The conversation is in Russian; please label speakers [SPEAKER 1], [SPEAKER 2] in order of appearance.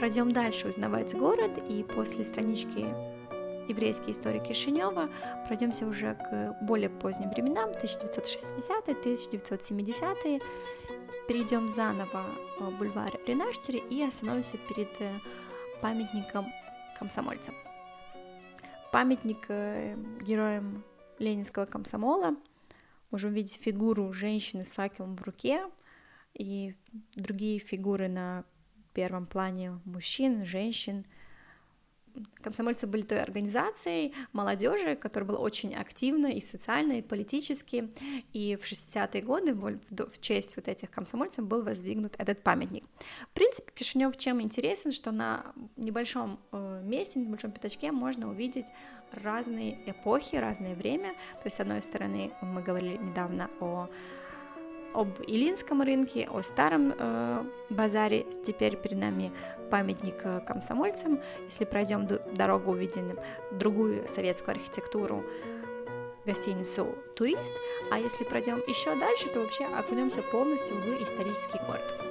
[SPEAKER 1] Пройдем дальше узнавать город, и после странички еврейские истории Кишинева пройдемся уже к более поздним временам, 1960-1970-е, перейдем заново в бульвар Ренаштери и остановимся перед э, памятником комсомольцам. Памятник э, героям ленинского комсомола. Можем видеть фигуру женщины с факелом в руке и другие фигуры на первом плане мужчин, женщин – комсомольцы были той организацией молодежи, которая была очень активна и социально, и политически, и в 60-е годы в честь вот этих комсомольцев был воздвигнут этот памятник. В принципе, Кишинев чем интересен, что на небольшом э, месте, на небольшом пятачке можно увидеть разные эпохи, разное время, то есть, с одной стороны, мы говорили недавно о об Илинском рынке, о старом э, базаре. Теперь перед нами памятник э, комсомольцам. Если пройдем дорогу, увидим другую советскую архитектуру, гостиницу «Турист», а если пройдем еще дальше, то вообще окунемся полностью в исторический город.